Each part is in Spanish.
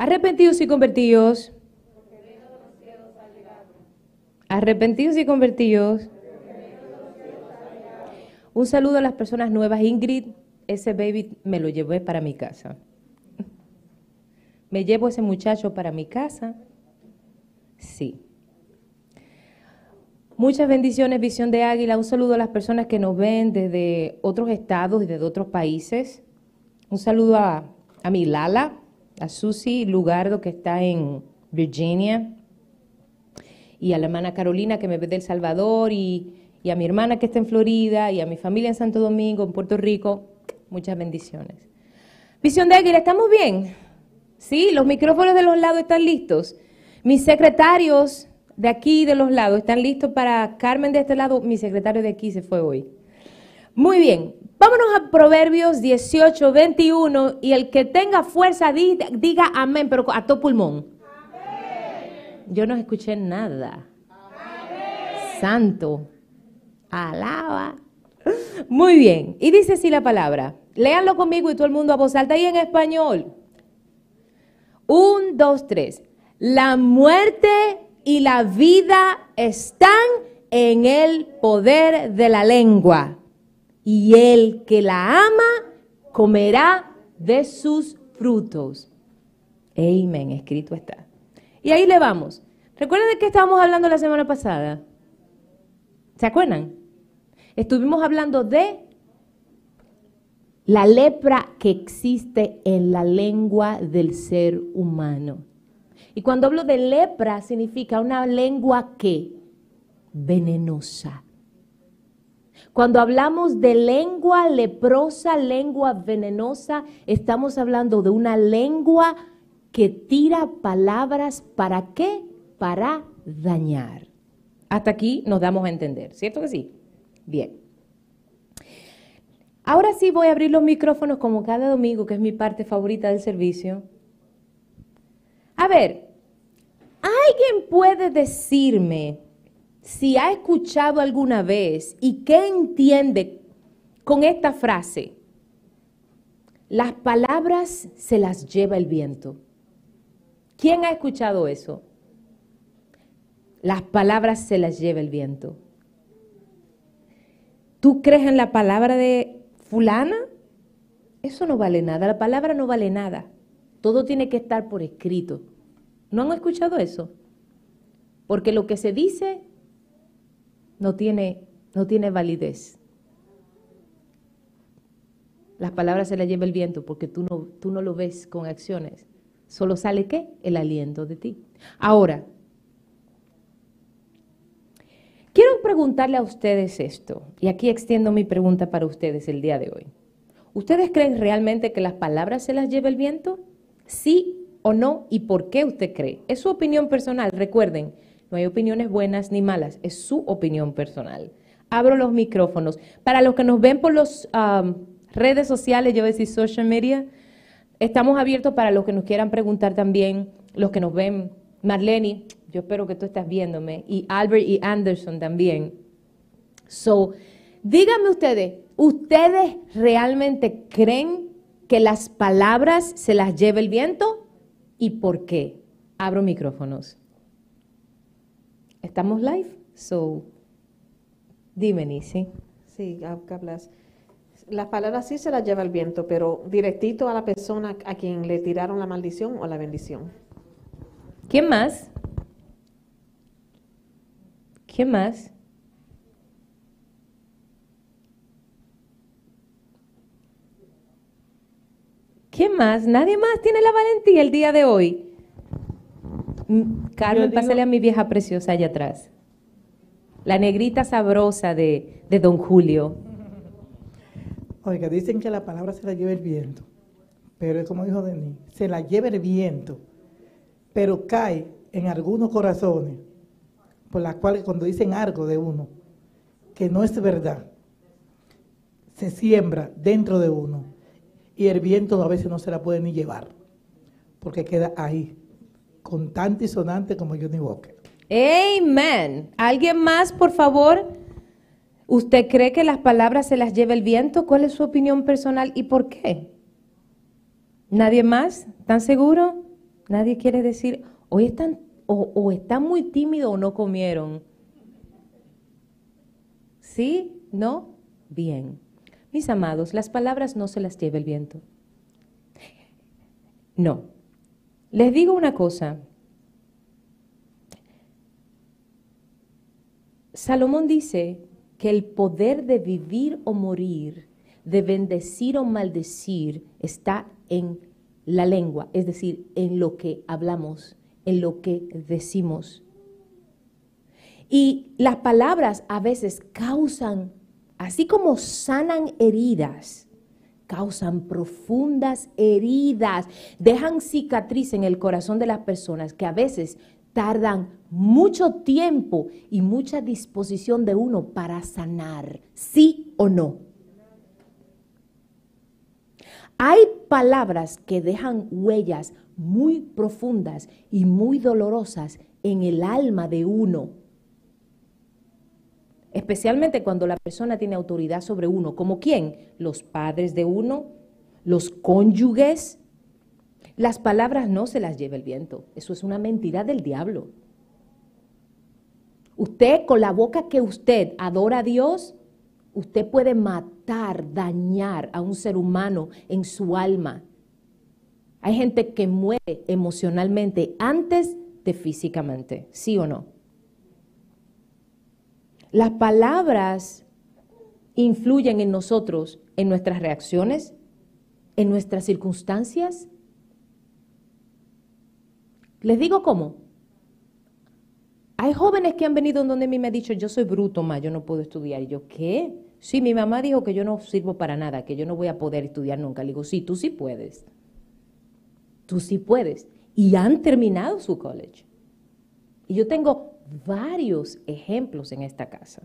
Arrepentidos y convertidos. Arrepentidos y convertidos. Un saludo a las personas nuevas. Ingrid, ese baby me lo llevé para mi casa. ¿Me llevo ese muchacho para mi casa? Sí. Muchas bendiciones, Visión de Águila. Un saludo a las personas que nos ven desde otros estados y desde otros países. Un saludo a, a mi Lala, a Susi Lugardo, que está en Virginia, y a la hermana Carolina, que me ve del Salvador, y, a mi hermana que está en Florida, y a mi familia en Santo Domingo, en Puerto Rico. Muchas bendiciones. Visión de Águila, ¿estamos bien? Sí, los micrófonos de los lados están listos. Mis secretarios de aquí de los lados están listos para Carmen de este lado. Mi secretario de aquí se fue hoy. Muy bien, vámonos a Proverbios 18, 21 y el que tenga fuerza diga, diga amén, pero a todo pulmón. Amén. Yo no escuché nada. Amén. Santo. Alaba. Muy bien, y dice así la palabra. Léanlo conmigo y todo el mundo a voz alta y en español. Un, dos, tres. La muerte y la vida están en el poder de la lengua. Y el que la ama comerá de sus frutos. Amén, escrito está. Y ahí le vamos. ¿Recuerdan de qué estábamos hablando la semana pasada? ¿Se acuerdan? Estuvimos hablando de la lepra que existe en la lengua del ser humano. Y cuando hablo de lepra significa una lengua que venenosa. Cuando hablamos de lengua leprosa, lengua venenosa, estamos hablando de una lengua que tira palabras para qué? Para dañar. Hasta aquí nos damos a entender, ¿cierto que sí? Bien. Ahora sí voy a abrir los micrófonos como cada domingo, que es mi parte favorita del servicio. A ver, ¿alguien puede decirme si ha escuchado alguna vez y qué entiende con esta frase? Las palabras se las lleva el viento. ¿Quién ha escuchado eso? Las palabras se las lleva el viento. ¿Tú crees en la palabra de fulana, eso no vale nada, la palabra no vale nada. Todo tiene que estar por escrito. ¿No han escuchado eso? Porque lo que se dice no tiene, no tiene validez. Las palabras se las lleva el viento porque tú no, tú no lo ves con acciones. Solo sale qué? El aliento de ti. Ahora, Quiero preguntarle a ustedes esto, y aquí extiendo mi pregunta para ustedes el día de hoy. ¿Ustedes creen realmente que las palabras se las lleva el viento? ¿Sí o no? ¿Y por qué usted cree? Es su opinión personal. Recuerden, no hay opiniones buenas ni malas, es su opinión personal. Abro los micrófonos. Para los que nos ven por las redes sociales, yo voy a decir social media, estamos abiertos para los que nos quieran preguntar también, los que nos ven. Marlene, yo espero que tú estás viéndome, y Albert y Anderson también. So, díganme ustedes, ¿ustedes realmente creen que las palabras se las lleva el viento? ¿Y por qué? Abro micrófonos. ¿Estamos live? So, dime, Nisi. Sí, hablas. Las palabras sí se las lleva el viento, pero directito a la persona a quien le tiraron la maldición o la bendición. ¿Quién más? ¿Qué más? ¿Qué más? Nadie más tiene la valentía el día de hoy. Carmen, pásale a mi vieja preciosa allá atrás. La negrita sabrosa de, de Don Julio. Oiga, dicen que la palabra se la lleva el viento, pero es como dijo Denis, se la lleva el viento, pero cae en algunos corazones por las cuales cuando dicen algo de uno, que no es verdad, se siembra dentro de uno y el viento a veces no se la puede ni llevar, porque queda ahí, contante y sonante como Johnny Walker. Amén. ¿Alguien más, por favor? ¿Usted cree que las palabras se las lleva el viento? ¿Cuál es su opinión personal y por qué? ¿Nadie más? ¿Tan seguro? Nadie quiere decir, hoy están, o están muy tímidos o no comieron. ¿Sí? ¿No? Bien. Mis amados, las palabras no se las lleva el viento. No. Les digo una cosa. Salomón dice que el poder de vivir o morir, de bendecir o maldecir, está en la lengua, es decir, en lo que hablamos, en lo que decimos. Y las palabras a veces causan, así como sanan heridas, causan profundas heridas, dejan cicatriz en el corazón de las personas que a veces tardan mucho tiempo y mucha disposición de uno para sanar, sí o no. Hay palabras que dejan huellas muy profundas y muy dolorosas en el alma de uno especialmente cuando la persona tiene autoridad sobre uno, como quién? Los padres de uno, los cónyuges. Las palabras no se las lleva el viento, eso es una mentira del diablo. Usted con la boca que usted adora a Dios, usted puede matar, dañar a un ser humano en su alma. Hay gente que muere emocionalmente antes de físicamente, ¿sí o no? Las palabras influyen en nosotros, en nuestras reacciones, en nuestras circunstancias. Les digo cómo. Hay jóvenes que han venido donde a mí me han dicho, yo soy bruto, ma, yo no puedo estudiar. Y yo, ¿qué? Sí, mi mamá dijo que yo no sirvo para nada, que yo no voy a poder estudiar nunca. Le digo, sí, tú sí puedes. Tú sí puedes. Y han terminado su college. Y yo tengo varios ejemplos en esta casa.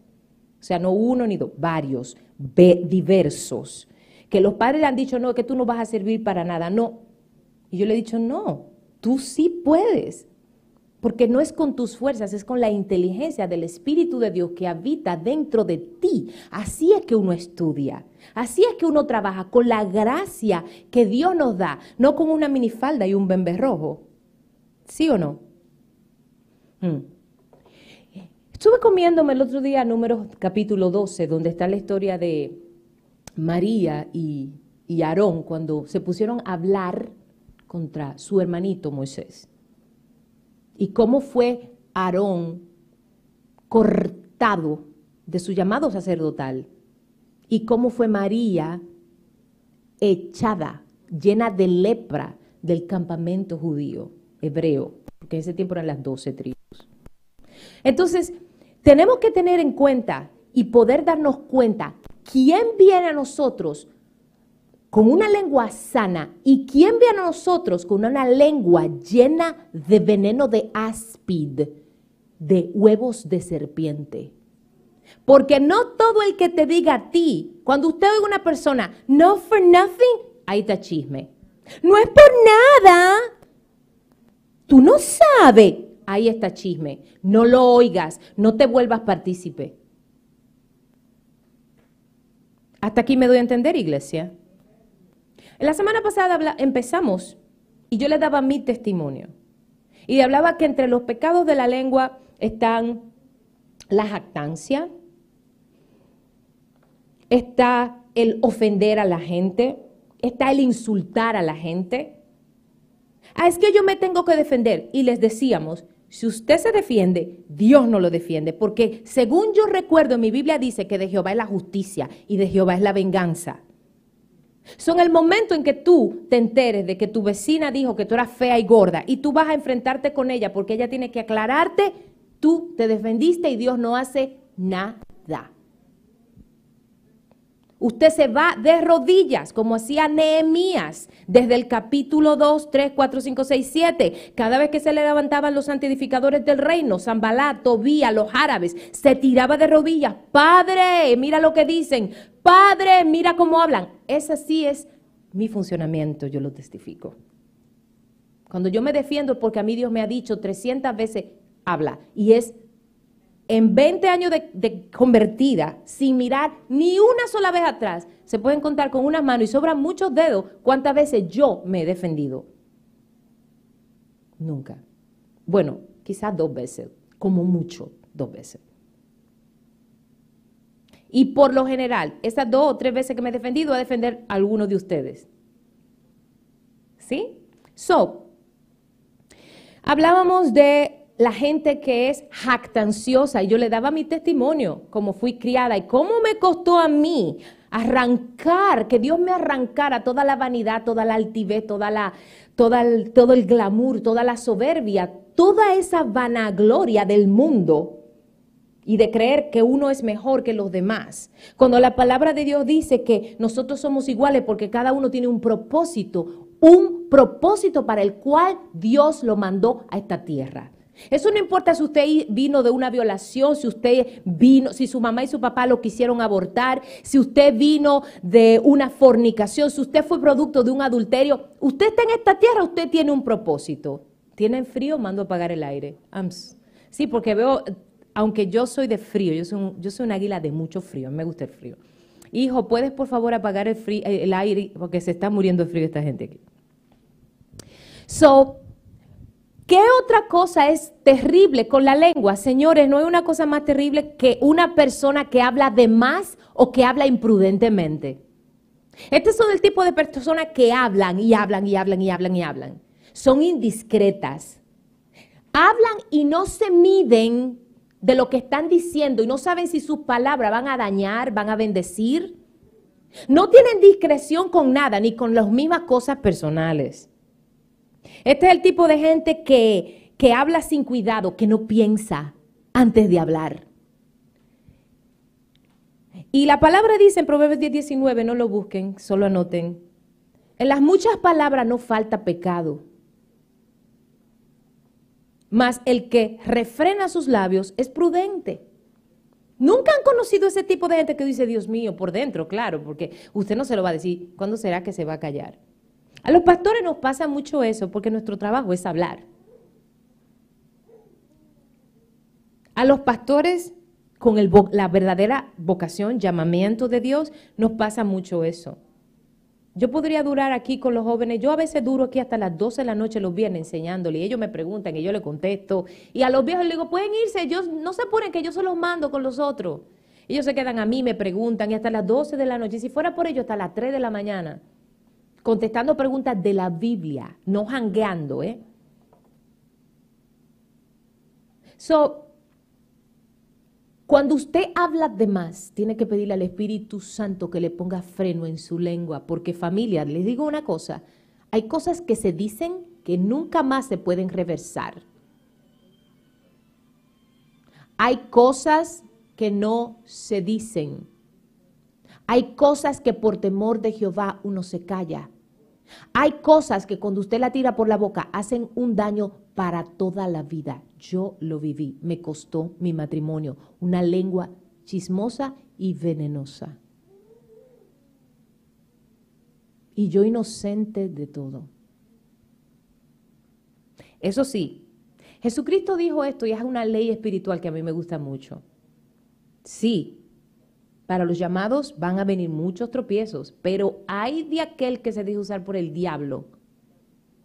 O sea, no uno ni dos, varios, diversos. Que los padres le han dicho, no, que tú no vas a servir para nada, no. Y yo le he dicho, no, tú sí puedes. Porque no es con tus fuerzas, es con la inteligencia del Espíritu de Dios que habita dentro de ti. Así es que uno estudia. Así es que uno trabaja con la gracia que Dios nos da, no con una minifalda y un bemberrojo. ¿Sí o no? Hmm. Estuve comiéndome el otro día Números capítulo 12, donde está la historia de María y, y Aarón cuando se pusieron a hablar contra su hermanito Moisés. Y cómo fue Aarón cortado de su llamado sacerdotal. Y cómo fue María echada, llena de lepra del campamento judío, hebreo, porque en ese tiempo eran las doce tribus. Entonces, tenemos que tener en cuenta y poder darnos cuenta quién viene a nosotros con una lengua sana y quién viene a nosotros con una lengua llena de veneno de áspid, de huevos de serpiente. Porque no todo el que te diga a ti, cuando usted oiga una persona, no for nothing, ahí está chisme. No es por nada. Tú no sabes ahí está chisme. No lo oigas, no te vuelvas partícipe. Hasta aquí me doy a entender, iglesia. La semana pasada empezamos y yo le daba mi testimonio. Y hablaba que entre los pecados de la lengua están la jactancia, está el ofender a la gente, está el insultar a la gente. Ah, es que yo me tengo que defender. Y les decíamos, si usted se defiende, Dios no lo defiende, porque según yo recuerdo, mi Biblia dice que de Jehová es la justicia y de Jehová es la venganza. Son el momento en que tú te enteres de que tu vecina dijo que tú eras fea y gorda y tú vas a enfrentarte con ella porque ella tiene que aclararte, tú te defendiste y Dios no hace nada. Usted se va de rodillas, como hacía Nehemías, desde el capítulo 2, 3, 4, 5, 6, 7. Cada vez que se le levantaban los santificadores del reino, Zambalá, Tobía, los árabes, se tiraba de rodillas. Padre, mira lo que dicen. Padre, mira cómo hablan. Ese sí es mi funcionamiento, yo lo testifico. Cuando yo me defiendo porque a mí Dios me ha dicho 300 veces, habla. Y es en 20 años de, convertida, sin mirar ni una sola vez atrás, se pueden contar con unas manos y sobran muchos dedos cuántas veces yo me he defendido. Nunca. Bueno, quizás dos veces, como mucho, dos veces. Y por lo general, esas dos o tres veces que me he defendido, a defender a alguno de ustedes. ¿Sí? So, hablábamos de la gente que es jactanciosa y yo le daba mi testimonio, como fui criada y cómo me costó a mí arrancar, que Dios me arrancara toda la vanidad, toda la altivez, toda la, toda el, todo el glamour, toda la soberbia, toda esa vanagloria del mundo y de creer que uno es mejor que los demás. Cuando la palabra de Dios dice que nosotros somos iguales porque cada uno tiene un propósito, un propósito para el cual Dios lo mandó a esta tierra. Eso no importa si usted vino de una violación, si usted vino, si su mamá y su papá lo quisieron abortar, si usted vino de una fornicación, si usted fue producto de un adulterio. Usted está en esta tierra, usted tiene un propósito. ¿Tienen frío? Mando a apagar el aire. Sí, porque veo, aunque yo soy de frío, yo soy, yo soy una águila de mucho frío, me gusta el frío. Hijo, ¿puedes por favor apagar el, el aire? Porque se está muriendo de frío esta gente aquí. So, ¿Qué otra cosa es terrible con la lengua? Señores, no hay una cosa más terrible que una persona que habla de más o que habla imprudentemente. Este son el tipo de personas que hablan y hablan y hablan y hablan y hablan. Son indiscretas. Hablan y no se miden de lo que están diciendo y no saben si sus palabras van a dañar, van a bendecir. No tienen discreción con nada, ni con las mismas cosas personales. Este es el tipo de gente que, que habla sin cuidado, que no piensa antes de hablar. Y la palabra dice en Proverbios 10, 19, no lo busquen, solo anoten. En las muchas palabras no falta pecado. Mas el que refrena sus labios es prudente. Nunca han conocido ese tipo de gente que dice, Dios mío, por dentro, claro, porque usted no se lo va a decir. ¿Cuándo será que se va a callar? A los pastores nos pasa mucho eso porque nuestro trabajo es hablar. A los pastores con la verdadera vocación, llamamiento de Dios, nos pasa mucho eso. Yo podría durar aquí con los jóvenes, yo a veces duro aquí hasta las 12 de la noche los viernes enseñándole y ellos me preguntan y yo les contesto. Y a los viejos les digo, pueden irse, ellos no se ponen que yo se los mando con los otros. Ellos se quedan a mí, me preguntan y hasta las 12 de la noche. Y si fuera por ellos, hasta las 3 de la mañana contestando preguntas de la Biblia, no jangueando, ¿eh? So, cuando usted habla de más, tiene que pedirle al Espíritu Santo que le ponga freno en su lengua, porque familia, les digo una cosa, hay cosas que se dicen que nunca más se pueden reversar. Hay cosas que no se dicen. Hay cosas que por temor de Jehová uno se calla. Hay cosas que cuando usted la tira por la boca hacen un daño para toda la vida. Yo lo viví, me costó mi matrimonio, una lengua chismosa y venenosa. Y yo inocente de todo. Eso sí, Jesucristo dijo esto y es una ley espiritual que a mí me gusta mucho. Sí, para los llamados van a venir muchos tropiezos, pero hay de aquel que se deja usar por el diablo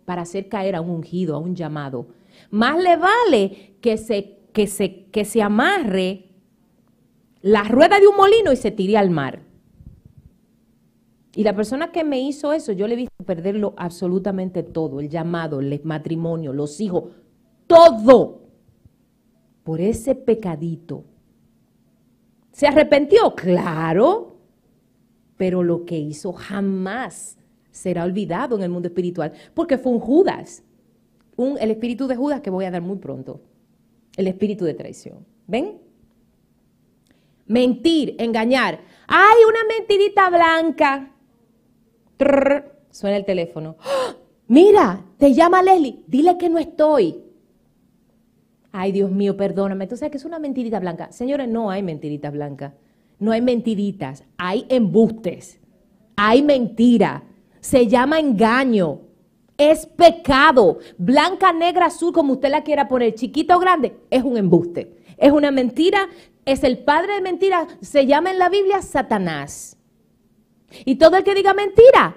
para hacer caer a un ungido, a un llamado. Más le vale que se, que se, que se amarre la rueda de un molino y se tire al mar. Y la persona que me hizo eso, yo le he visto perderlo absolutamente todo, el llamado, el matrimonio, los hijos, todo, por ese pecadito ¿Se arrepintió? Claro, pero lo que hizo jamás será olvidado en el mundo espiritual, porque fue un Judas, el espíritu de Judas que voy a dar muy pronto, el espíritu de traición. ¿Ven? Mentir, engañar. ¡Ay, una mentirita blanca! suena el teléfono. ¡Ah! Mira, te llama Leslie, dile que no estoy. Ay, Dios mío, perdóname. Sabes que es una mentirita blanca. Señores, no hay mentiritas blancas. No hay mentiritas. Hay embustes. Hay mentira. Se llama engaño. Es pecado. Blanca, negra, azul, como usted la quiera poner, chiquita o grande, es un embuste. Es una mentira. Es el padre de mentira. Se llama en la Biblia Satanás. Y todo el que diga mentira,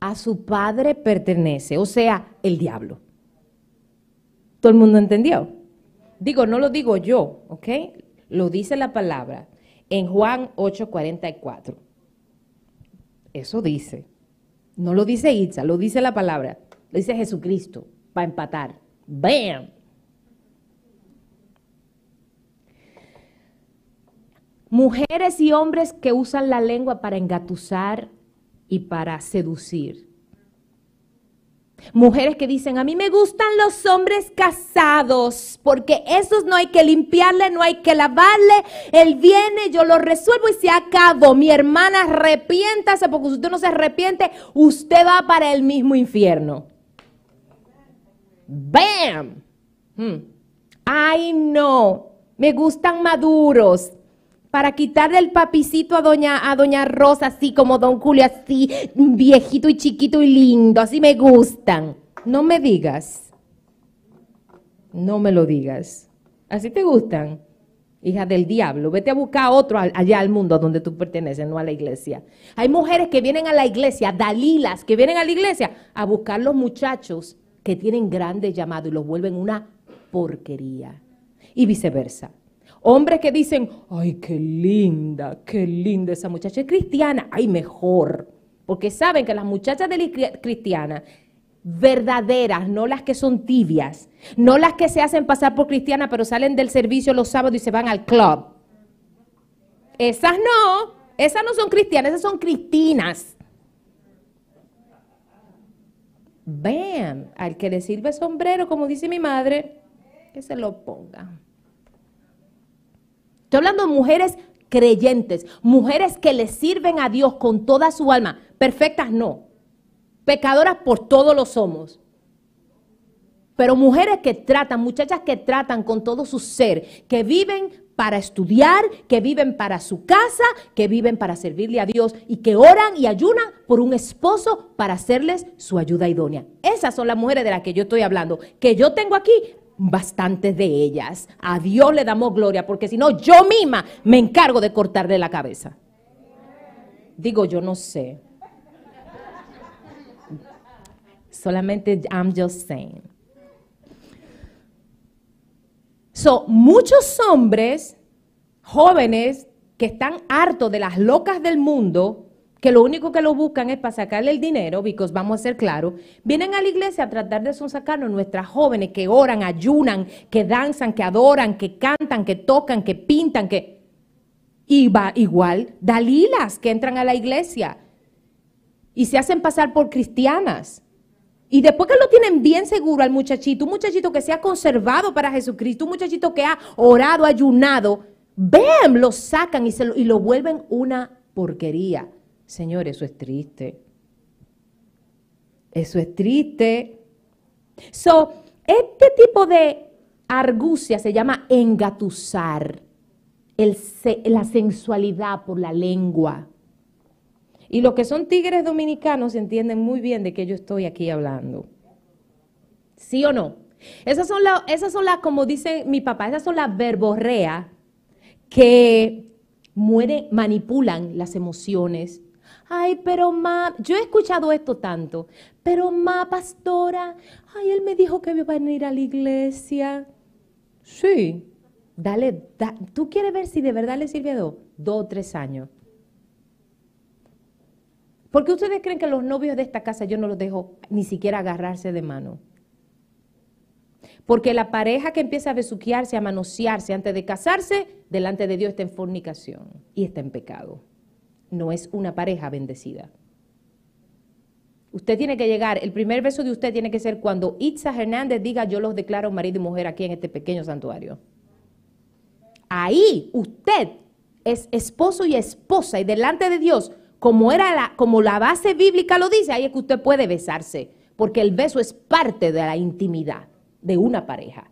a su padre pertenece. O sea, el diablo. ¿Todo el mundo entendió? Digo, no lo digo yo, ¿ok? Lo dice la palabra en Juan 8:44. Eso dice. No lo dice Itza, lo dice la palabra. Lo dice Jesucristo, para empatar. ¡Bam! Mujeres y hombres que usan la lengua para engatusar y para seducir. Mujeres que dicen, a mí me gustan los hombres casados, porque esos no hay que limpiarle, no hay que lavarle, él viene, yo lo resuelvo y se acabó. Mi hermana, arrepiéntase, porque si usted no se arrepiente, usted va para el mismo infierno. ¡Bam! Hmm. Ay, no, me gustan maduros para quitarle el papicito a doña, a doña Rosa, así como don Julio, así viejito y chiquito y lindo, así me gustan. No me digas, no me lo digas. ¿Así te gustan? Hija del diablo, vete a buscar otro allá al mundo donde tú perteneces, no a la iglesia. Hay mujeres que vienen a la iglesia, dalilas, que vienen a la iglesia a buscar los muchachos que tienen grandes llamados y los vuelven una porquería. Y viceversa. Hombres que dicen, ay, qué linda, qué linda esa muchacha es cristiana, ay, mejor. Porque saben que las muchachas de cristianas, verdaderas, no las que son tibias, no las que se hacen pasar por cristianas, pero salen del servicio los sábados y se van al club. Esas no, esas no son cristianas, esas son cristinas. Vean, al que le sirve sombrero, como dice mi madre, que se lo ponga. Estoy hablando de mujeres creyentes, mujeres que le sirven a Dios con toda su alma. Perfectas no. Pecadoras por todos lo somos. Pero mujeres que tratan, muchachas que tratan con todo su ser, que viven para estudiar, que viven para su casa, que viven para servirle a Dios y que oran y ayunan por un esposo para hacerles su ayuda idónea. Esas son las mujeres de las que yo estoy hablando, que yo tengo aquí bastantes de ellas. A Dios le damos gloria, porque si no, yo misma me encargo de cortarle la cabeza. Digo, yo no sé. Solamente, I'm just saying. So, muchos hombres jóvenes que están hartos de las locas del mundo que lo único que lo buscan es para sacarle el dinero, porque vamos a ser claros, vienen a la iglesia a tratar de sonsacarnos nuestras jóvenes que oran, ayunan, que danzan, que adoran, que cantan, que tocan, que pintan, que... Y va igual, dalilas que entran a la iglesia y se hacen pasar por cristianas. Y después que lo tienen bien seguro al muchachito, un muchachito que se ha conservado para Jesucristo, un muchachito que ha orado, ayunado, ven, lo sacan y, se lo, y lo vuelven una porquería. Señor, eso es triste. Eso es triste. So, este tipo de argucia se llama engatusar, la sensualidad por la lengua. Y los que son tigres dominicanos entienden muy bien de qué yo estoy aquí hablando. ¿Sí o no? Esas son las, esas son las, como dice mi papá, esas son las verborreas que mueren, manipulan las emociones, Ay, pero ma, yo he escuchado esto tanto, pero ma, pastora, ay, él me dijo que iba a venir a la iglesia. Sí, dale, ¿tú quieres ver si de verdad le sirve a dos? Dos o tres años. ¿Por qué ustedes creen que los novios de esta casa yo no los dejo ni siquiera agarrarse de mano? Porque la pareja que empieza a besuquearse, a manosearse antes de casarse, delante de Dios está en fornicación y está en pecado no es una pareja bendecida. Usted tiene que llegar, el primer beso de usted tiene que ser cuando Itza Hernández diga yo los declaro marido y mujer aquí en este pequeño santuario. Ahí usted es esposo y esposa y delante de Dios, como, era la, como la base bíblica lo dice, ahí es que usted puede besarse, porque el beso es parte de la intimidad de una pareja.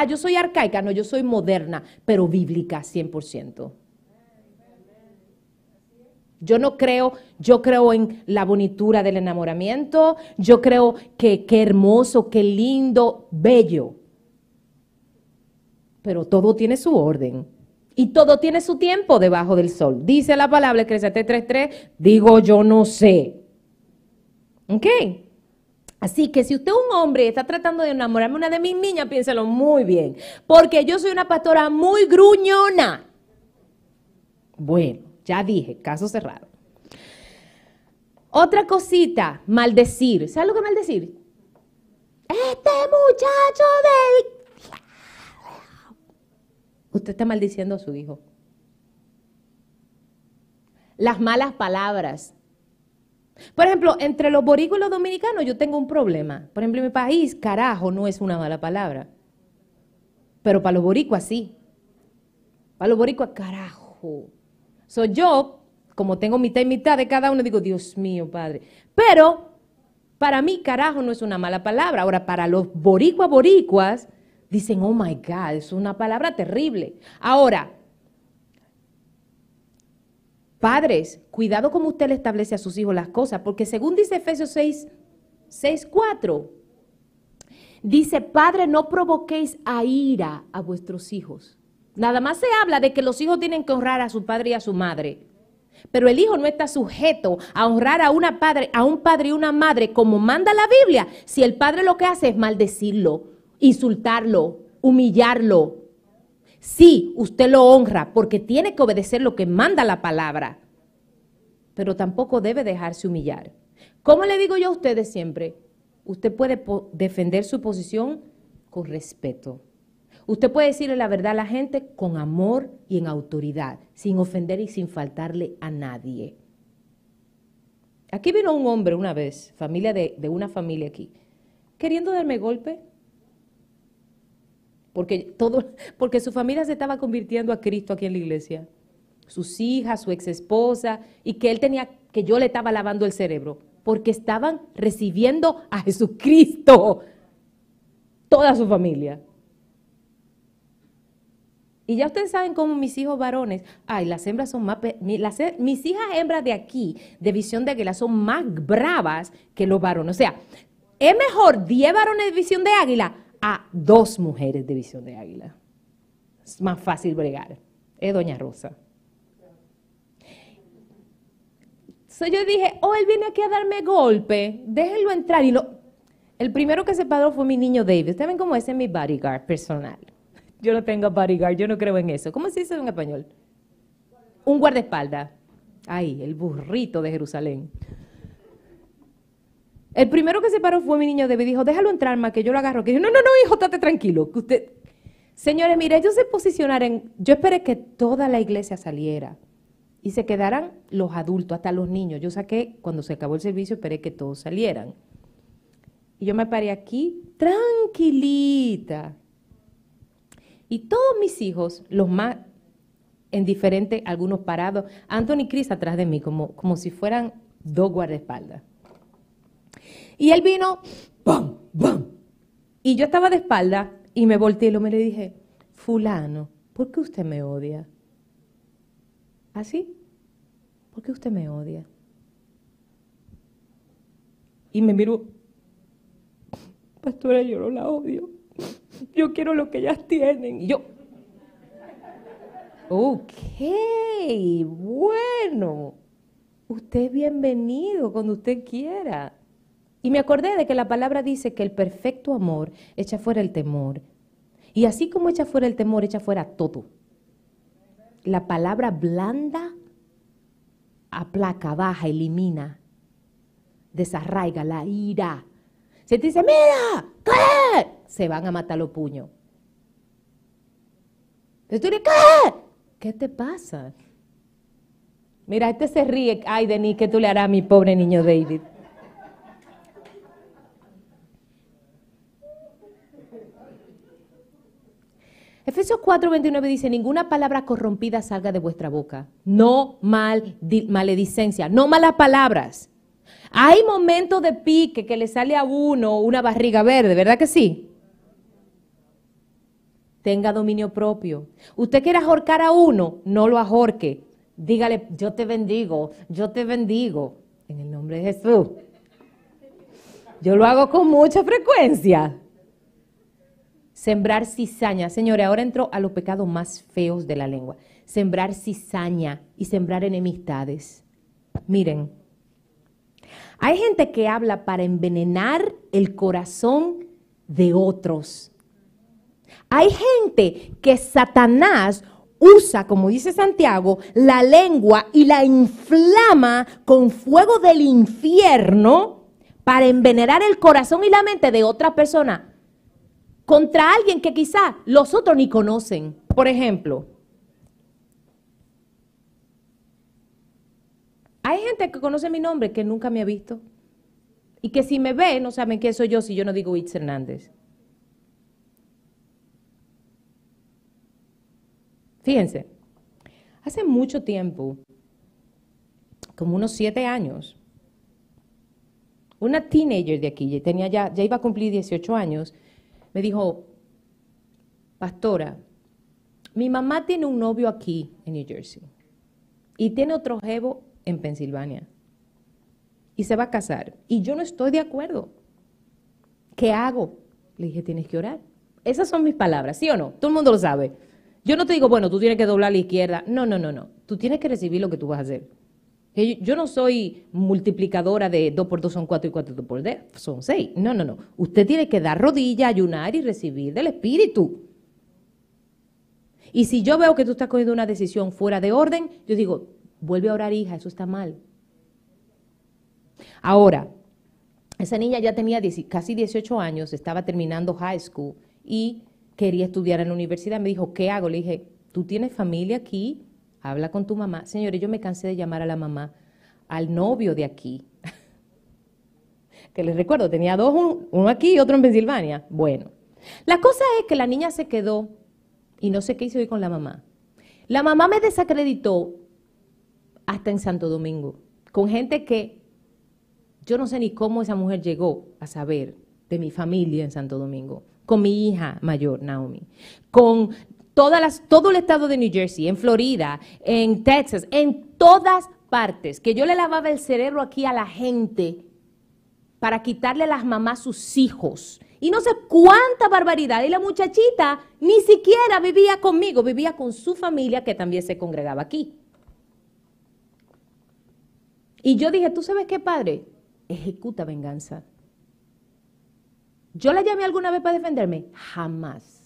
Ah, yo soy arcaica, no, yo soy moderna, pero bíblica 100%. Yo no creo, yo creo en la bonitura del enamoramiento, yo creo que qué hermoso, qué lindo, bello. Pero todo tiene su orden y todo tiene su tiempo debajo del sol. Dice la palabra Eclesiastes 3.3, digo yo no sé. ¿Ok? Así que si usted es un hombre y está tratando de enamorarme una de mis niñas, piénselo muy bien, porque yo soy una pastora muy gruñona. Bueno, ya dije, caso cerrado. Otra cosita, maldecir. ¿Sabe lo que maldecir? Este muchacho del... Usted está maldiciendo a su hijo. Las malas palabras. Por ejemplo, entre los boricuas y los dominicanos yo tengo un problema. Por ejemplo, en mi país, carajo no es una mala palabra. Pero para los boricuas sí. Para los boricuas, carajo. Soy yo, como tengo mitad y mitad de cada uno, digo, Dios mío, Padre. Pero para mí, carajo no es una mala palabra. Ahora, para los boricuas boricuas, dicen, oh my God, es una palabra terrible. Ahora, Padres, cuidado como usted le establece a sus hijos las cosas, porque según dice Efesios 6, 6 4, dice, Padre, no provoquéis a ira a vuestros hijos. Nada más se habla de que los hijos tienen que honrar a su padre y a su madre. Pero el hijo no está sujeto a honrar a, una padre, a un padre y una madre como manda la Biblia si el padre lo que hace es maldecirlo, insultarlo, humillarlo, Sí, usted lo honra porque tiene que obedecer lo que manda la palabra, pero tampoco debe dejarse humillar. ¿Cómo le digo yo a ustedes siempre? Usted puede defender su posición con respeto. Usted puede decirle la verdad a la gente con amor y en autoridad, sin ofender y sin faltarle a nadie. Aquí vino un hombre una vez, familia de, de una familia aquí, queriendo darme golpe porque, todo, porque su familia se estaba convirtiendo a Cristo aquí en la iglesia. Sus hijas, su ex esposa, y que él tenía, que yo le estaba lavando el cerebro, porque estaban recibiendo a Jesucristo, toda su familia. Y ya ustedes saben cómo mis hijos varones, ay, las hembras son más, mis hijas hembras de aquí, de visión de águila, son más bravas que los varones. O sea, es mejor 10 varones de visión de águila a dos mujeres de visión de águila. Es más fácil bregar. Es Doña Rosa. So yo dije, oh, él viene aquí a darme golpe, déjenlo entrar. Y lo, el primero que se paró fue mi niño David. Ustedes ven cómo ese es mi bodyguard personal. Yo no tengo bodyguard, yo no creo en eso. ¿Cómo se dice en español? Un guardaespaldas. Ay, el burrito de Jerusalén. El primero que se paró fue mi niño David. Dijo, déjalo entrar, más que yo lo agarro. Que dijo, no, no, no, hijo, estate tranquilo. Que usted... Señores, mire, ellos se posicionaron. Yo esperé que toda la iglesia saliera y se quedaran los adultos, hasta los niños. Yo saqué, cuando se acabó el servicio, esperé que todos salieran. Y yo me paré aquí, tranquilita. Y todos mis hijos, los más en diferente, algunos parados, Anthony y Chris atrás de mí, como, como si fueran dos guardaespaldas. Y él vino, ¡bum, bum! Y yo estaba de espalda y me volteé y lo me le dije, fulano, ¿por qué usted me odia? ¿Así? ¿Por qué usted me odia? Y me miró, pastora, yo no la odio. Yo quiero lo que ellas tienen. Y yo, ok, bueno, usted es bienvenido cuando usted quiera. Y me acordé de que la palabra dice que el perfecto amor echa fuera el temor. Y así como echa fuera el temor, echa fuera todo. La palabra blanda aplaca, baja, elimina, desarraiga la ira. Se te dice, mira, ¿qué? Se van a matar los puños. Entonces ¿qué? ¿Qué te pasa? Mira, este se ríe. Ay, Denis, ¿qué tú le harás a mi pobre niño David? Efesios 4:29 dice, ninguna palabra corrompida salga de vuestra boca. No mal, maledicencia, no malas palabras. Hay momentos de pique que le sale a uno una barriga verde, ¿verdad que sí? Tenga dominio propio. Usted quiere ahorcar a uno, no lo ahorque. Dígale, yo te bendigo, yo te bendigo. En el nombre de Jesús. Yo lo hago con mucha frecuencia. Sembrar cizaña. Señores, ahora entro a los pecados más feos de la lengua. Sembrar cizaña y sembrar enemistades. Miren, Hay gente que habla para envenenar el corazón de otros. Hay gente que Satanás usa, como dice Santiago, la lengua y la inflama con fuego del infierno para envenenar el corazón y la mente de otra persona contra alguien que quizá los otros ni conocen. Por ejemplo, hay gente que conoce mi nombre que nunca me ha visto y que si me ve no saben quién soy yo si yo no digo Itz Hernández. Fíjense, hace mucho tiempo, como unos siete años, una teenager de aquí, tenía ya, ya iba a cumplir 18 años, me dijo, pastora, mi mamá tiene un novio aquí en New Jersey y tiene otro jevo en Pensilvania y se va a casar y yo no estoy de acuerdo. ¿Qué hago? Le dije, tienes que orar. Esas son mis palabras, ¿sí o no? Todo el mundo lo sabe. Yo no te digo, bueno, tú tienes que doblar la izquierda. No, no, no, no. Tú tienes que recibir lo que tú vas a hacer. Yo no soy multiplicadora de 2 por 2 son 4 y 4 por 2 son 6. No, no, no. Usted tiene que dar rodilla, ayunar y recibir del Espíritu. Y si yo veo que tú estás cogiendo una decisión fuera de orden, yo digo, vuelve a orar, hija, eso está mal. Ahora, esa niña ya tenía casi 18 años, estaba terminando high school y quería estudiar en la universidad. Me dijo, ¿qué hago? Le dije, tú tienes familia aquí, habla con tu mamá. Señores, yo me cansé de llamar a la mamá, al novio de aquí. que les recuerdo, tenía dos, uno aquí y otro en Pensilvania. Bueno, la cosa es que la niña se quedó y no sé qué hizo hoy con la mamá. La mamá me desacreditó hasta en Santo Domingo, con gente que yo no sé ni cómo esa mujer llegó a saber de mi familia en Santo Domingo con mi hija mayor, Naomi, con todas las, todo el estado de New Jersey, en Florida, en Texas, en todas partes, que yo le lavaba el cerebro aquí a la gente para quitarle a las mamás sus hijos. Y no sé cuánta barbaridad. Y la muchachita ni siquiera vivía conmigo, vivía con su familia que también se congregaba aquí. Y yo dije, ¿tú sabes qué, padre? Ejecuta venganza. ¿Yo la llamé alguna vez para defenderme? Jamás.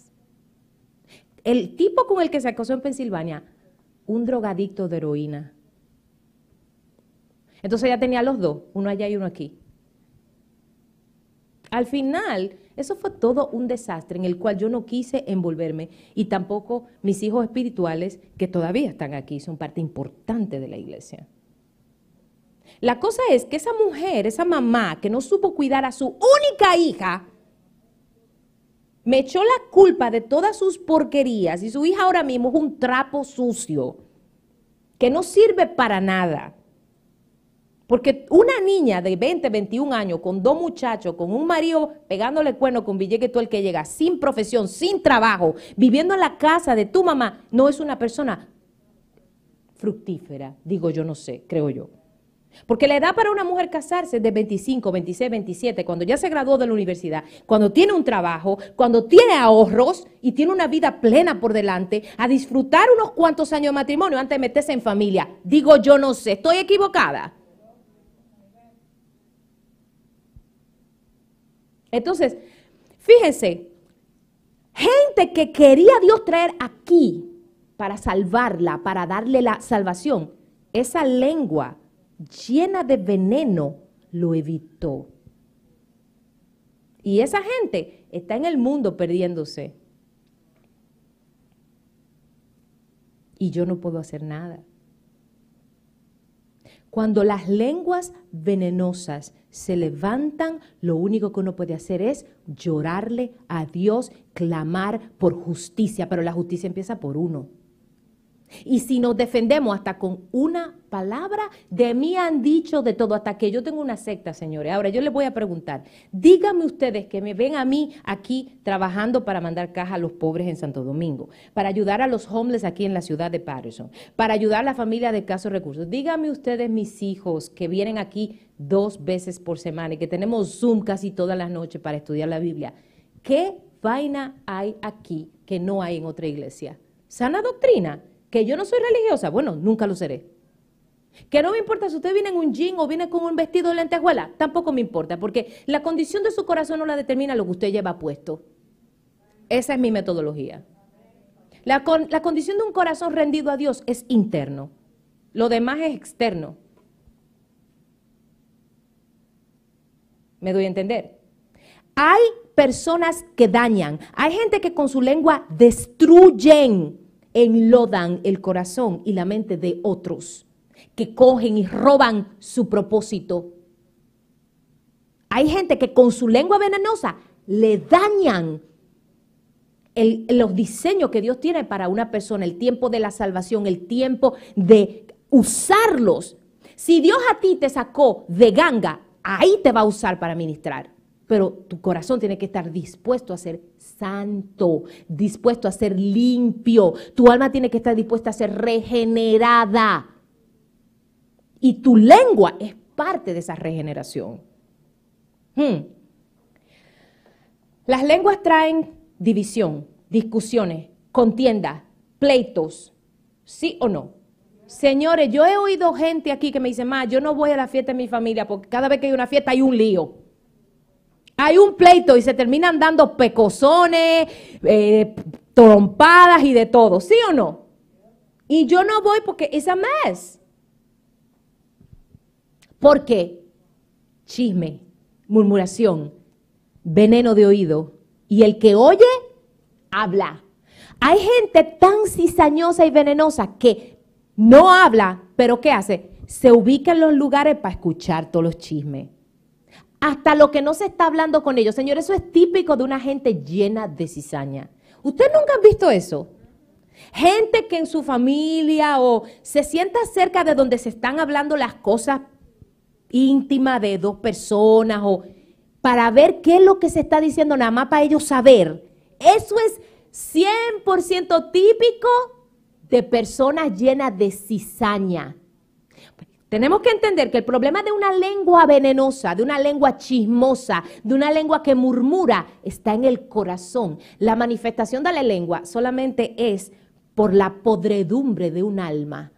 El tipo con el que se acosó en Pensilvania, un drogadicto de heroína. Entonces ella tenía los dos, uno allá y uno aquí. Al final, eso fue todo un desastre en el cual yo no quise envolverme y tampoco mis hijos espirituales, que todavía están aquí, son parte importante de la iglesia. La cosa es que esa mujer, esa mamá que no supo cuidar a su única hija, me echó la culpa de todas sus porquerías y su hija ahora mismo es un trapo sucio que no sirve para nada. Porque una niña de 20, 21 años con dos muchachos, con un marido pegándole cuerno con billete todo el que llega, sin profesión, sin trabajo, viviendo en la casa de tu mamá, no es una persona fructífera, digo yo no sé, creo yo. Porque la edad para una mujer casarse es de 25, 26, 27, cuando ya se graduó de la universidad, cuando tiene un trabajo, cuando tiene ahorros y tiene una vida plena por delante, a disfrutar unos cuantos años de matrimonio antes de meterse en familia. Digo, yo no sé, estoy equivocada. Entonces, fíjense, gente que quería Dios traer aquí para salvarla, para darle la salvación, esa lengua llena de veneno, lo evitó. Y esa gente está en el mundo perdiéndose. Y yo no puedo hacer nada. Cuando las lenguas venenosas se levantan, lo único que uno puede hacer es llorarle a Dios, clamar por justicia, pero la justicia empieza por uno. Y si nos defendemos hasta con una palabra, de mí han dicho de todo, hasta que yo tengo una secta, señores. Ahora yo les voy a preguntar, díganme ustedes que me ven a mí aquí trabajando para mandar caja a los pobres en Santo Domingo, para ayudar a los homeless aquí en la ciudad de Patterson, para ayudar a la familia de casos recursos. Díganme ustedes, mis hijos, que vienen aquí dos veces por semana y que tenemos Zoom casi todas las noches para estudiar la Biblia. ¿Qué vaina hay aquí que no hay en otra iglesia? Sana doctrina que yo no soy religiosa, bueno, nunca lo seré. Que no me importa si usted viene en un jean o viene con un vestido de lentejuela, tampoco me importa, porque la condición de su corazón no la determina lo que usted lleva puesto. Esa es mi metodología. La, la condición de un corazón rendido a Dios es interno, lo demás es externo. ¿Me doy a entender? Hay personas que dañan, hay gente que con su lengua destruyen, enlodan el corazón y la mente de otros, que cogen y roban su propósito. Hay gente que con su lengua venenosa le dañan los diseños que Dios tiene para una persona, el tiempo de la salvación, el tiempo de usarlos. Si Dios a ti te sacó de ganga, ahí te va a usar para ministrar. Pero tu corazón tiene que estar dispuesto a ser santo, dispuesto a ser limpio. Tu alma tiene que estar dispuesta a ser regenerada. Y tu lengua es parte de esa regeneración. Hmm. Las lenguas traen división, discusiones, contienda, pleitos. ¿Sí o no? Señores, yo he oído gente aquí que me dice, ma, yo no voy a la fiesta de mi familia porque cada vez que hay una fiesta hay un lío. Hay un pleito y se terminan dando pecosones, eh, trompadas y de todo, ¿sí o no? Y yo no voy porque es a mess. ¿Por qué? Chisme, murmuración, veneno de oído. Y el que oye, habla. Hay gente tan cizañosa y venenosa que no habla, pero ¿qué hace? Se ubica en los lugares para escuchar todos los chismes. Hasta lo que no se está hablando con ellos. Señor, eso es típico de una gente llena de cizaña. ¿Ustedes nunca han visto eso? Gente que en su familia o se sienta cerca de donde se están hablando las cosas íntimas de dos personas o para ver qué es lo que se está diciendo, nada más para ellos saber. Eso es 100% típico de personas llenas de cizaña. Tenemos que entender que el problema de una lengua venenosa, de una lengua chismosa, de una lengua que murmura, está en el corazón. La manifestación de la lengua solamente es por la podredumbre de un alma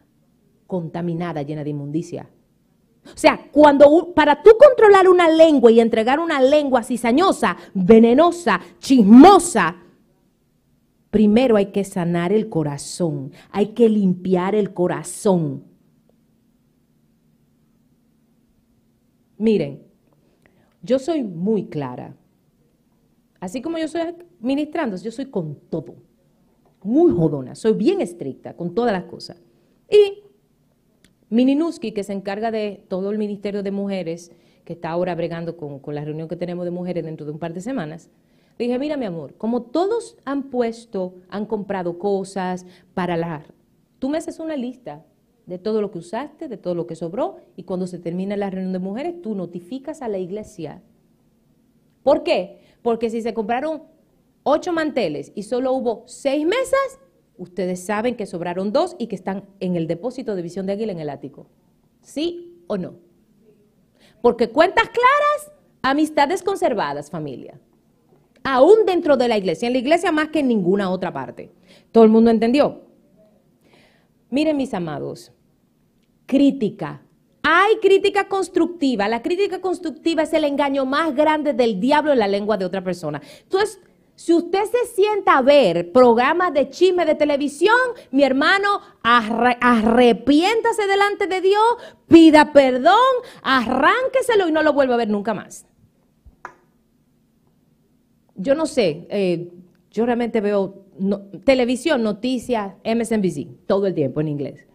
contaminada, llena de inmundicia. O sea, cuando para tú controlar una lengua y entregar una lengua cizañosa, venenosa, chismosa, Primero hay que sanar el corazón, hay que limpiar el corazón. Miren, yo soy muy clara. Así como yo soy ministrando, yo soy con todo. Muy jodona, soy bien estricta con todas las cosas. Y Mininuski, que se encarga de todo el Ministerio de Mujeres, que está ahora bregando con, la reunión que tenemos de mujeres dentro de un par de semanas, dije, mira mi amor, como todos han puesto, han comprado cosas para la... Tú me haces una lista de todo lo que usaste, de todo lo que sobró, y cuando se termina la reunión de mujeres, tú notificas a la iglesia. ¿Por qué? Porque si se compraron ocho manteles y solo hubo seis mesas, ustedes saben que sobraron dos y que están en el depósito de visión de águila en el ático. ¿Sí o no? Porque cuentas claras, amistades conservadas, familia aún dentro de la iglesia, en la iglesia más que en ninguna otra parte. ¿Todo el mundo entendió? Miren mis amados, crítica. Hay crítica constructiva. La crítica constructiva es el engaño más grande del diablo en la lengua de otra persona. Entonces, si usted se sienta a ver programas de chisme de televisión, mi hermano, arrepiéntase delante de Dios, pida perdón, arránqueselo y no lo vuelva a ver nunca más yo no sé, eh, yo realmente veo televisión, noticias, MSNBC, todo el tiempo en inglés.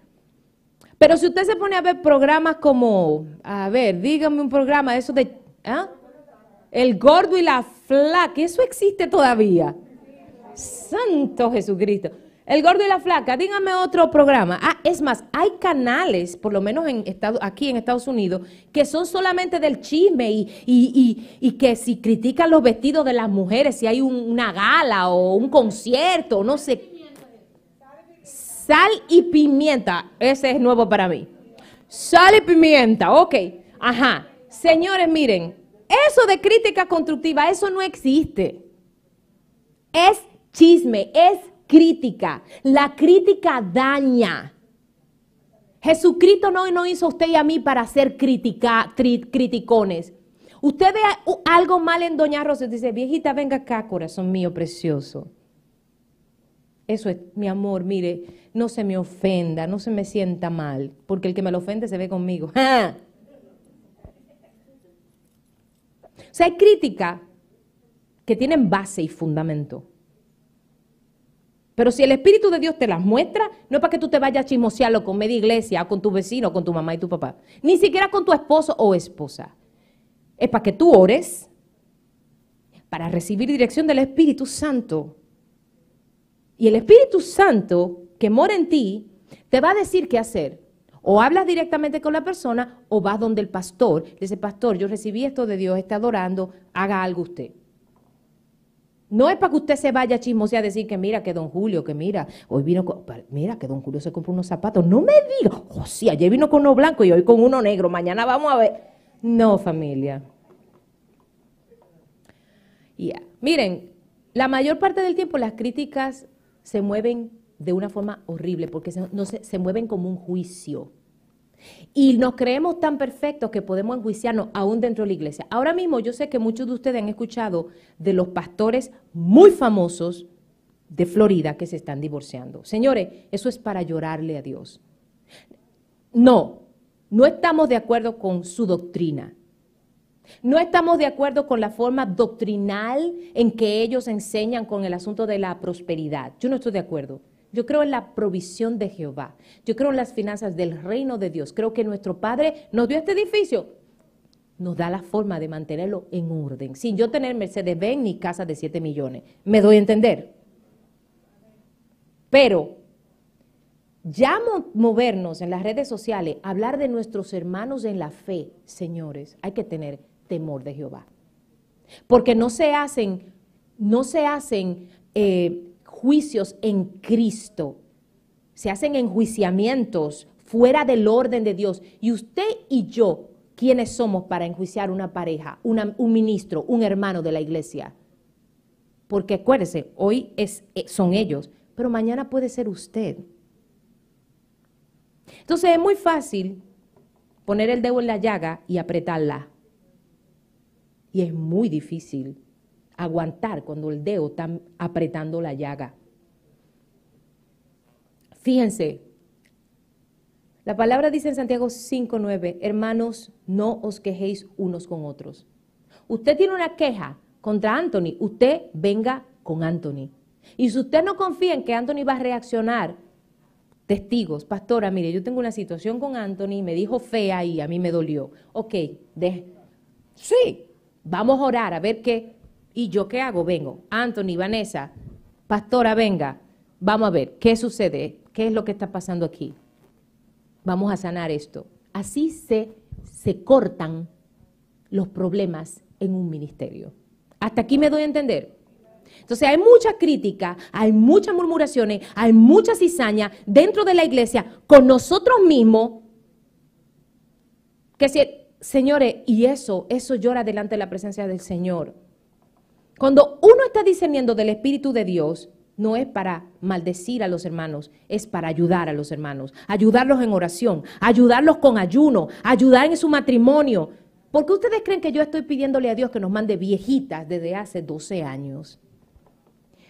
Pero si usted se pone a ver programas como, a ver, dígame un programa, eso de, ¿ah? El gordo y la flaca, eso existe todavía. Santo Jesucristo. El gordo y la flaca, díganme otro programa. Ah, es más, hay canales, por lo menos en aquí en Estados Unidos, que son solamente del chisme y, que si critican los vestidos de las mujeres, si hay una gala o un concierto, no sé. Sal y pimienta, ese es nuevo para mí. Sal y pimienta, ok. Ajá. Señores, miren, eso de crítica constructiva, eso no existe. Es chisme, es crítica. La crítica daña. Jesucristo no nos hizo a usted y a mí para ser critica, criticones. Usted ve algo mal en Doña Rosa y dice, viejita, venga acá, corazón mío precioso. Eso es, mi amor, mire, no se me ofenda, no se me sienta mal, porque el que me lo ofende se ve conmigo. O sea, hay críticas que tienen base y fundamento. Pero si el Espíritu de Dios te las muestra, no es para que tú te vayas a chismosearlo con media iglesia, con tu vecino, con tu mamá y tu papá. Ni siquiera con tu esposo o esposa. Es para que tú ores para recibir dirección del Espíritu Santo. Y el Espíritu Santo que mora en ti te va a decir qué hacer. O hablas directamente con la persona o vas donde el pastor. Le dice, pastor, yo recibí esto de Dios, está adorando, haga algo usted. No es para que usted se vaya a chismosear a decir que mira que don Julio, que mira, hoy vino con, mira que don Julio se compró unos zapatos. No me diga, oh sí, ayer vino con uno blanco y hoy con uno negro, mañana vamos a ver. No, familia. Ya. Miren, la mayor parte del tiempo las críticas se mueven de una forma horrible, porque se, no se, mueven como un juicio. Y nos creemos tan perfectos que podemos enjuiciarnos aún dentro de la iglesia. Ahora mismo yo sé que muchos de ustedes han escuchado de los pastores muy famosos de Florida que se están divorciando. Señores, eso es para llorarle a Dios. No, no estamos de acuerdo con su doctrina. No estamos de acuerdo con la forma doctrinal en que ellos enseñan con el asunto de la prosperidad. Yo no estoy de acuerdo. Yo creo en la provisión de Jehová. Yo creo en las finanzas del reino de Dios. Creo que nuestro Padre nos dio este edificio. Nos da la forma de mantenerlo en orden. Sin yo tener Mercedes-Benz ni casa de 7 millones. ¿Me doy a entender? Pero ya movernos en las redes sociales, hablar de nuestros hermanos en la fe, señores, hay que tener temor de Jehová. Porque no se hacen, no se hacen eh, juicios en Cristo. Se hacen enjuiciamientos fuera del orden de Dios. Y usted y yo, ¿quiénes somos para enjuiciar una pareja, un ministro, un hermano de la iglesia? Porque acuérdese, hoy es, eh, son ellos, pero mañana puede ser usted. Entonces es muy fácil poner el dedo en la llaga y apretarla. Y es muy difícil aguantar cuando el dedo está apretando la llaga. Fíjense, la palabra dice en Santiago 5.9, hermanos, no os quejéis unos con otros. Usted tiene una queja contra Anthony, usted venga con Anthony. Y si usted no confía en que Anthony va a reaccionar, testigos, pastora, mire, yo tengo una situación con Anthony, me dijo fea y a mí me dolió. Ok, de, sí, vamos a orar a ver qué, ¿Y yo qué hago? Vengo. Anthony, Vanessa, pastora, venga. Vamos a ver qué sucede, qué es lo que está pasando aquí. Vamos a sanar esto. Así se, se cortan los problemas en un ministerio. Hasta aquí me doy a entender. Entonces hay mucha crítica, hay muchas murmuraciones, hay mucha cizaña dentro de la iglesia con nosotros mismos. Que si, señores, y eso, eso llora delante de la presencia del Señor. Cuando uno está discerniendo del Espíritu de Dios, no es para maldecir a los hermanos, es para ayudar a los hermanos, ayudarlos en oración, ayudarlos con ayuno, ayudar en su matrimonio. ¿Por qué ustedes creen que yo estoy pidiéndole a Dios que nos mande viejitas desde hace 12 años?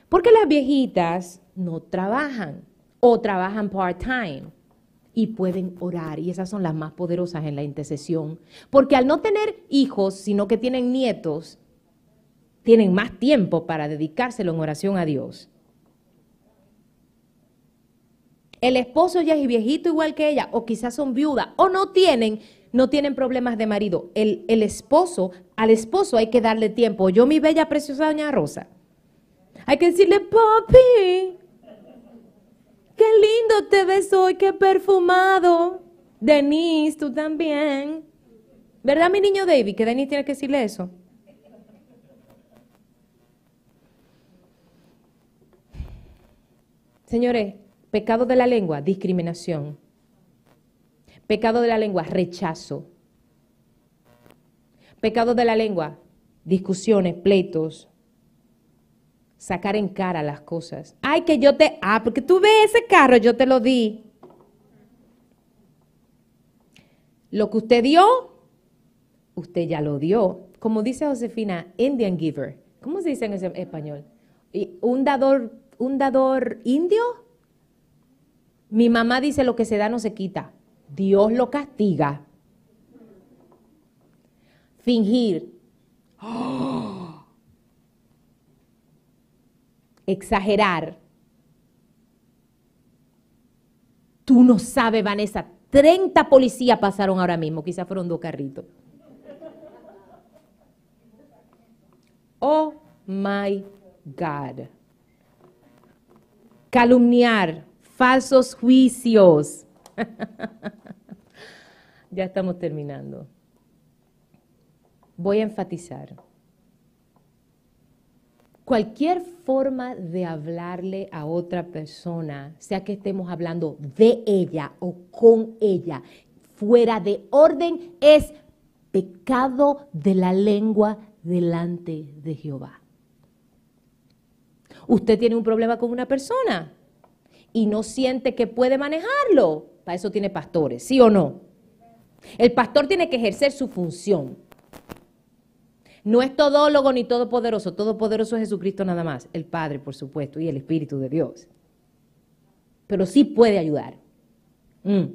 Porque las viejitas no trabajan o trabajan part-time y pueden orar y esas son las más poderosas en la intercesión. Porque al no tener hijos, sino que tienen nietos, tienen más tiempo para dedicárselo en oración a Dios. El esposo ya es viejito igual que ella, o quizás son viudas, o no tienen, no tienen problemas de marido. El, el esposo, al esposo hay que darle tiempo. Yo, mi bella preciosa doña Rosa, hay que decirle, papi, qué lindo te ves hoy, qué perfumado. Denise, tú también. ¿Verdad, mi niño David? Que Denise tiene que decirle eso. Señores, pecado de la lengua, discriminación. Pecado de la lengua, rechazo. Pecado de la lengua, discusiones, pleitos. Sacar en cara las cosas. Ay, que yo te... Ah, porque tú ves ese carro, yo te lo di. Lo que usted dio, usted ya lo dio. Como dice Josefina, Indian giver. ¿Cómo se dice en español? ¿Un dador, un dador indio? Mi mamá dice lo que se da no se quita. Dios lo castiga. Fingir. Exagerar. Tú no sabes, Vanessa. 30 policías pasaron ahora mismo. Quizás fueron dos carritos. Oh my God. Calumniar, falsos juicios. ya estamos terminando. Voy a enfatizar. Cualquier forma de hablarle a otra persona, sea que estemos hablando de ella o con ella, fuera de orden, es pecado de la lengua delante de Jehová. Usted tiene un problema con una persona y no siente que puede manejarlo. Para eso tiene pastores, ¿sí o no? El pastor tiene que ejercer su función. No es todólogo ni todopoderoso. Todopoderoso es Jesucristo nada más. El Padre, por supuesto, y el Espíritu de Dios. Pero sí puede ayudar. Mm.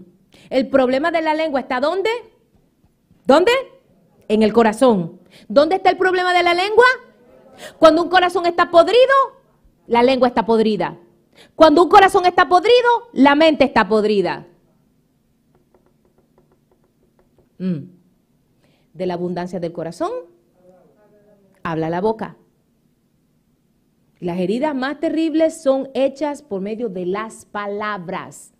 El problema de la lengua está ¿dónde? ¿Dónde? En el corazón. ¿Dónde está el problema de la lengua? Cuando un corazón está podrido, la lengua está podrida. Cuando un corazón está podrido, la mente está podrida. Mm. De la abundancia del corazón, habla la boca. Las heridas más terribles son hechas por medio de las palabras,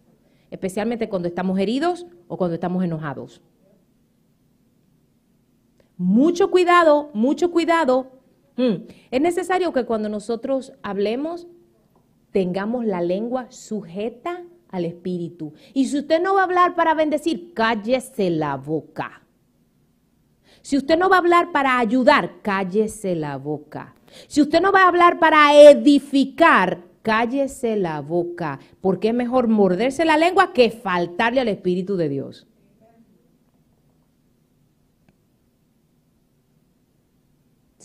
especialmente cuando estamos heridos o cuando estamos enojados. Mucho cuidado, mucho cuidado. Mm. Es necesario que cuando nosotros hablemos tengamos la lengua sujeta al espíritu. Y si usted no va a hablar para bendecir, cállese la boca. Si usted no va a hablar para ayudar, cállese la boca. Si usted no va a hablar para edificar, cállese la boca, porque es mejor morderse la lengua que faltarle al Espíritu de Dios.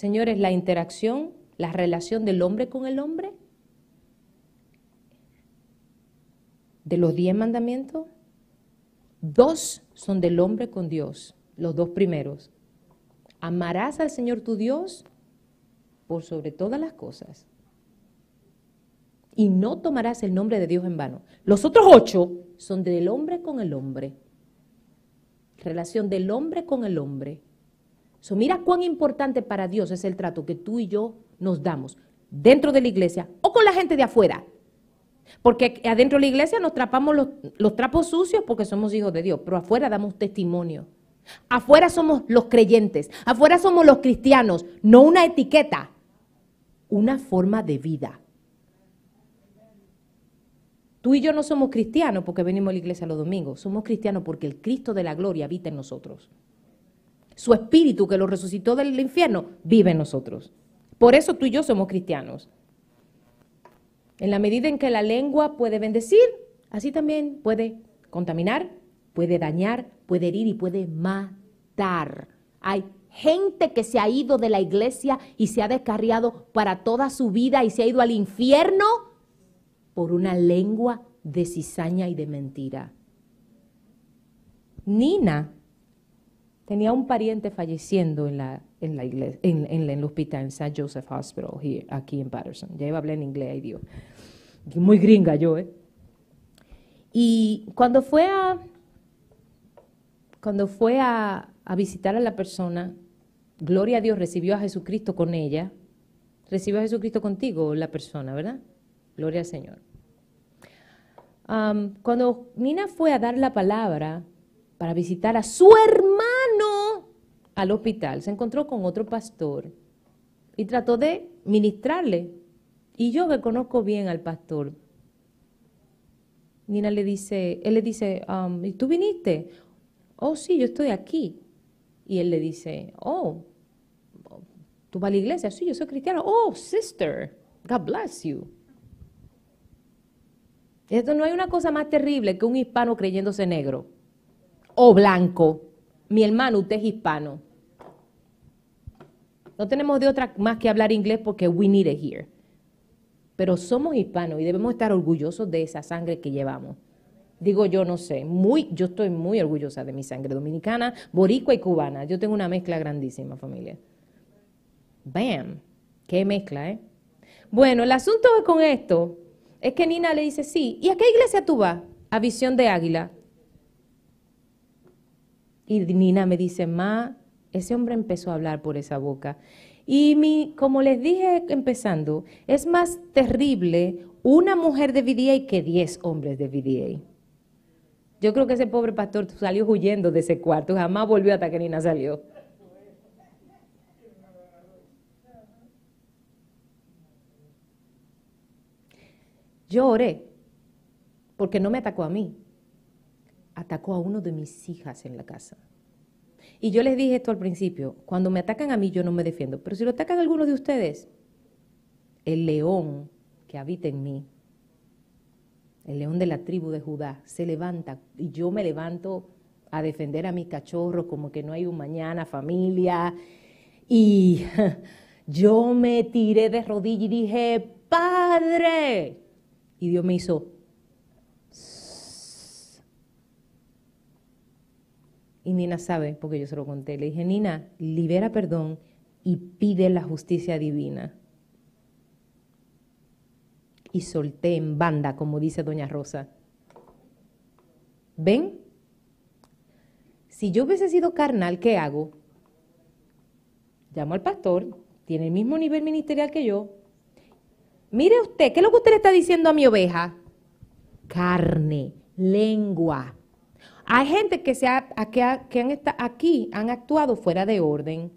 Señores, la interacción, la relación del hombre con el hombre, de los diez mandamientos, dos son del hombre con Dios, los dos primeros. Amarás al Señor tu Dios por sobre todas las cosas. Y no tomarás el nombre de Dios en vano. Los otros ocho son del hombre con el hombre. Relación del hombre con el hombre. So, mira cuán importante para Dios es el trato que tú y yo nos damos dentro de la iglesia o con la gente de afuera. Porque adentro de la iglesia nos trapamos los, los trapos sucios porque somos hijos de Dios, pero afuera damos testimonio. Afuera somos los creyentes, afuera somos los cristianos, no una etiqueta, una forma de vida. Tú y yo no somos cristianos porque venimos a la iglesia los domingos, somos cristianos porque el Cristo de la gloria habita en nosotros. Su espíritu que lo resucitó del infierno vive en nosotros. Por eso tú y yo somos cristianos. En la medida en que la lengua puede bendecir, así también puede contaminar, puede dañar, puede herir y puede matar. Hay gente que se ha ido de la iglesia y se ha descarriado para toda su vida y se ha ido al infierno por una lengua de cizaña y de mentira. Nina tenía un pariente falleciendo en la, en la iglesia, en, el hospital, en St. Joseph Hospital, here, aquí en Patterson. Ya iba a hablar en inglés, ay Dios. Muy gringa yo, ¿eh? Y cuando fue a, cuando fue a, a visitar a la persona, gloria a Dios, recibió a Jesucristo con ella. Recibió a Jesucristo contigo, la persona, ¿verdad? Gloria al Señor. Um, cuando Nina fue a dar la palabra para visitar a su hermano al hospital, se encontró con otro pastor y trató de ministrarle. Y yo que conozco bien al pastor, Nina le dice, él le dice, um, ¿y tú viniste? Oh, sí, yo estoy aquí. Y él le dice, oh, ¿tú vas a la iglesia? Sí, yo soy cristiano. Oh, sister, God bless you. Esto no hay una cosa más terrible que un hispano creyéndose negro. o blanco. Mi hermano, usted es hispano. No tenemos de otra más que hablar inglés porque we need it here. Pero somos hispanos y debemos estar orgullosos de esa sangre que llevamos. Digo yo, no sé, muy, yo estoy muy orgullosa de mi sangre dominicana, boricua y cubana. Yo tengo una mezcla grandísima, familia. Bam, qué mezcla, ¿eh? Bueno, el asunto con esto es que Nina le dice, sí, ¿y a qué iglesia tú vas? A Visión de Águila. Y Nina me dice, ma, ese hombre empezó a hablar por esa boca. Y mi, como les dije empezando, es más terrible una mujer de VDA que diez hombres de VDA. Yo creo que ese pobre pastor salió huyendo de ese cuarto, jamás volvió hasta que Nina salió. Yo oré, porque no me atacó a mí, atacó a uno de mis hijas en la casa. Y yo les dije esto al principio, cuando me atacan a mí yo no me defiendo, pero si lo atacan a alguno de ustedes, el león que habita en mí, el león de la tribu de Judá, se levanta y yo me levanto a defender a mi cachorro como que no hay un mañana, familia. Y yo me tiré de rodillas y dije, Padre. Y Dios me hizo, Y Nina sabe, porque yo se lo conté. Le dije, Nina, libera perdón y pide la justicia divina. Y solté en banda, como dice Doña Rosa. ¿Ven? Si yo hubiese sido carnal, ¿qué hago? Llamo al pastor, tiene el mismo nivel ministerial que yo. Mire usted, ¿qué es lo que usted le está diciendo a mi oveja? Carne, lengua, hay gente que, se que, han estado aquí, han actuado fuera de orden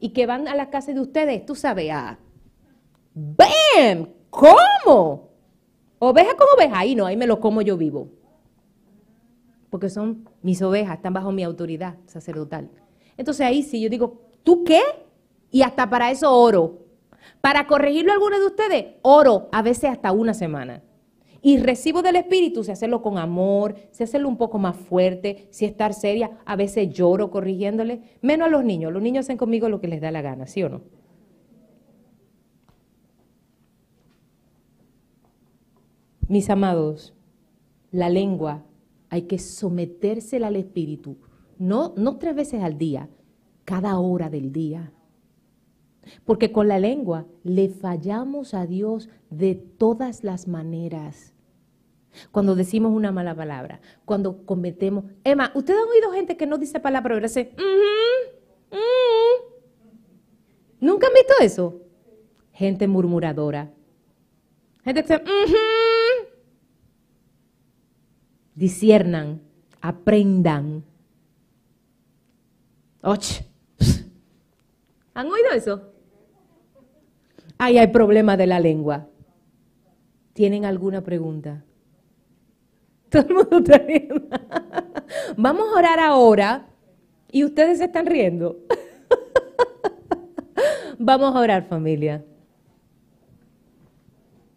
y que van a la casa de ustedes, tú sabes, a ¡Bam! ¿Cómo? Oveja con oveja, ahí no, ahí me lo como yo vivo. Porque son mis ovejas, están bajo mi autoridad sacerdotal. Entonces ahí sí yo digo, ¿tú qué? Y hasta para eso oro. Para corregirlo a alguno de ustedes, oro a veces hasta una semana. Y recibo del Espíritu, si hacerlo con amor, si hacerlo un poco más fuerte, si estar seria, a veces lloro corrigiéndole, menos a los niños. Los niños hacen conmigo lo que les da la gana, ¿sí o no? Mis amados, la lengua hay que sometérsela al Espíritu, no, no tres veces al día, cada hora del día. Porque con la lengua le fallamos a Dios de todas las maneras cuando decimos una mala palabra, cuando cometemos... Emma, ¿ustedes han oído gente que no dice palabra pero dice, ¿Nunca han visto eso? Gente murmuradora. Gente que dice, disciernan, aprendan. Och. ¿Han oído eso? Ahí hay problema de la lengua. ¿Tienen alguna pregunta? Todo el mundo está riendo. Vamos a orar ahora y ustedes se están riendo. Vamos a orar familia.